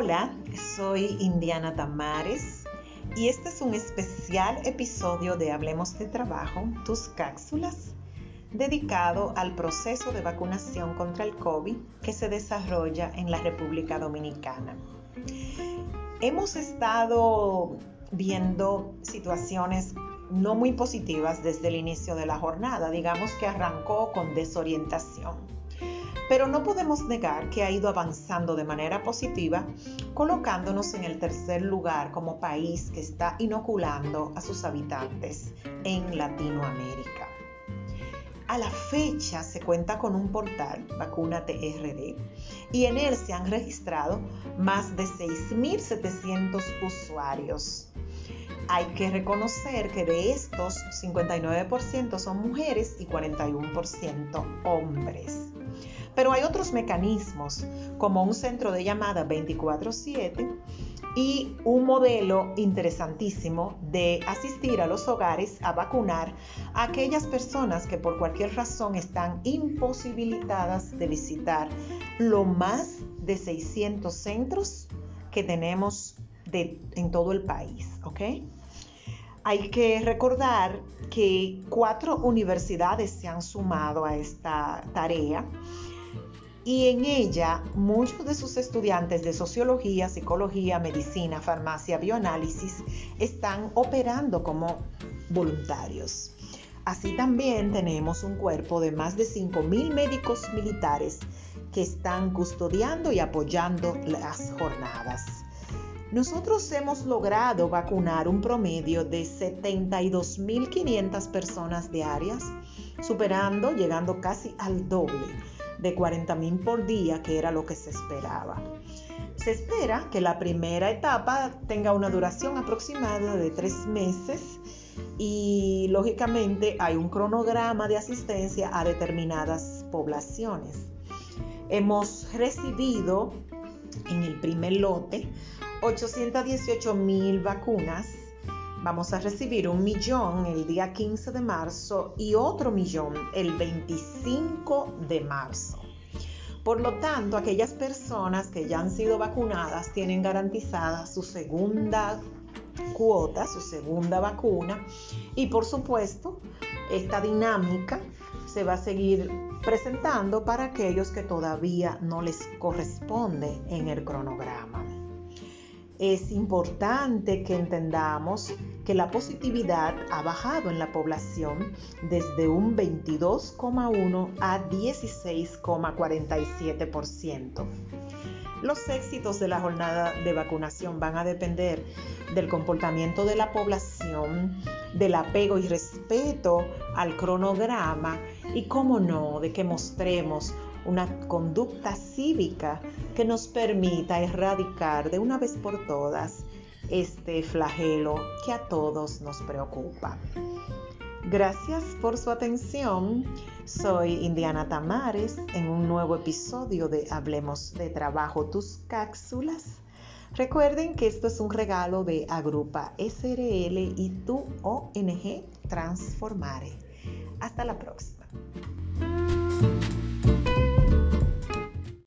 Hola, soy Indiana Tamares y este es un especial episodio de Hablemos de Trabajo, tus cápsulas, dedicado al proceso de vacunación contra el COVID que se desarrolla en la República Dominicana. Hemos estado viendo situaciones no muy positivas desde el inicio de la jornada, digamos que arrancó con desorientación pero no podemos negar que ha ido avanzando de manera positiva, colocándonos en el tercer lugar como país que está inoculando a sus habitantes en Latinoamérica. A la fecha se cuenta con un portal, Vacuna TRD, y en él se han registrado más de 6.700 usuarios. Hay que reconocer que de estos 59% son mujeres y 41% hombres. Pero hay otros mecanismos, como un centro de llamada 24/7 y un modelo interesantísimo de asistir a los hogares a vacunar a aquellas personas que por cualquier razón están imposibilitadas de visitar lo más de 600 centros que tenemos en todo el país. Hay que recordar que cuatro universidades se han sumado a esta tarea y en ella muchos de sus estudiantes de sociología, psicología, medicina, farmacia, bioanálisis están operando como voluntarios. Así también tenemos un cuerpo de más de 5.000 médicos militares que están custodiando y apoyando las jornadas. Nosotros hemos logrado vacunar un promedio de 72.500 personas diarias, superando, llegando casi al doble de 40 mil por día, que era lo que se esperaba. Se espera que la primera etapa tenga una duración aproximada de tres meses y lógicamente hay un cronograma de asistencia a determinadas poblaciones. Hemos recibido en el primer lote 818 mil vacunas Vamos a recibir un millón el día 15 de marzo y otro millón el 25 de marzo. Por lo tanto, aquellas personas que ya han sido vacunadas tienen garantizada su segunda cuota, su segunda vacuna y por supuesto esta dinámica se va a seguir presentando para aquellos que todavía no les corresponde en el cronograma es importante que entendamos que la positividad ha bajado en la población desde un 22,1 a 16,47%. Los éxitos de la jornada de vacunación van a depender del comportamiento de la población, del apego y respeto al cronograma y, cómo no, de que mostremos una conducta cívica que nos permita erradicar de una vez por todas este flagelo que a todos nos preocupa. Gracias por su atención. Soy Indiana Tamares en un nuevo episodio de Hablemos de Trabajo tus cápsulas. Recuerden que esto es un regalo de Agrupa SRL y tu ONG Transformare. Hasta la próxima.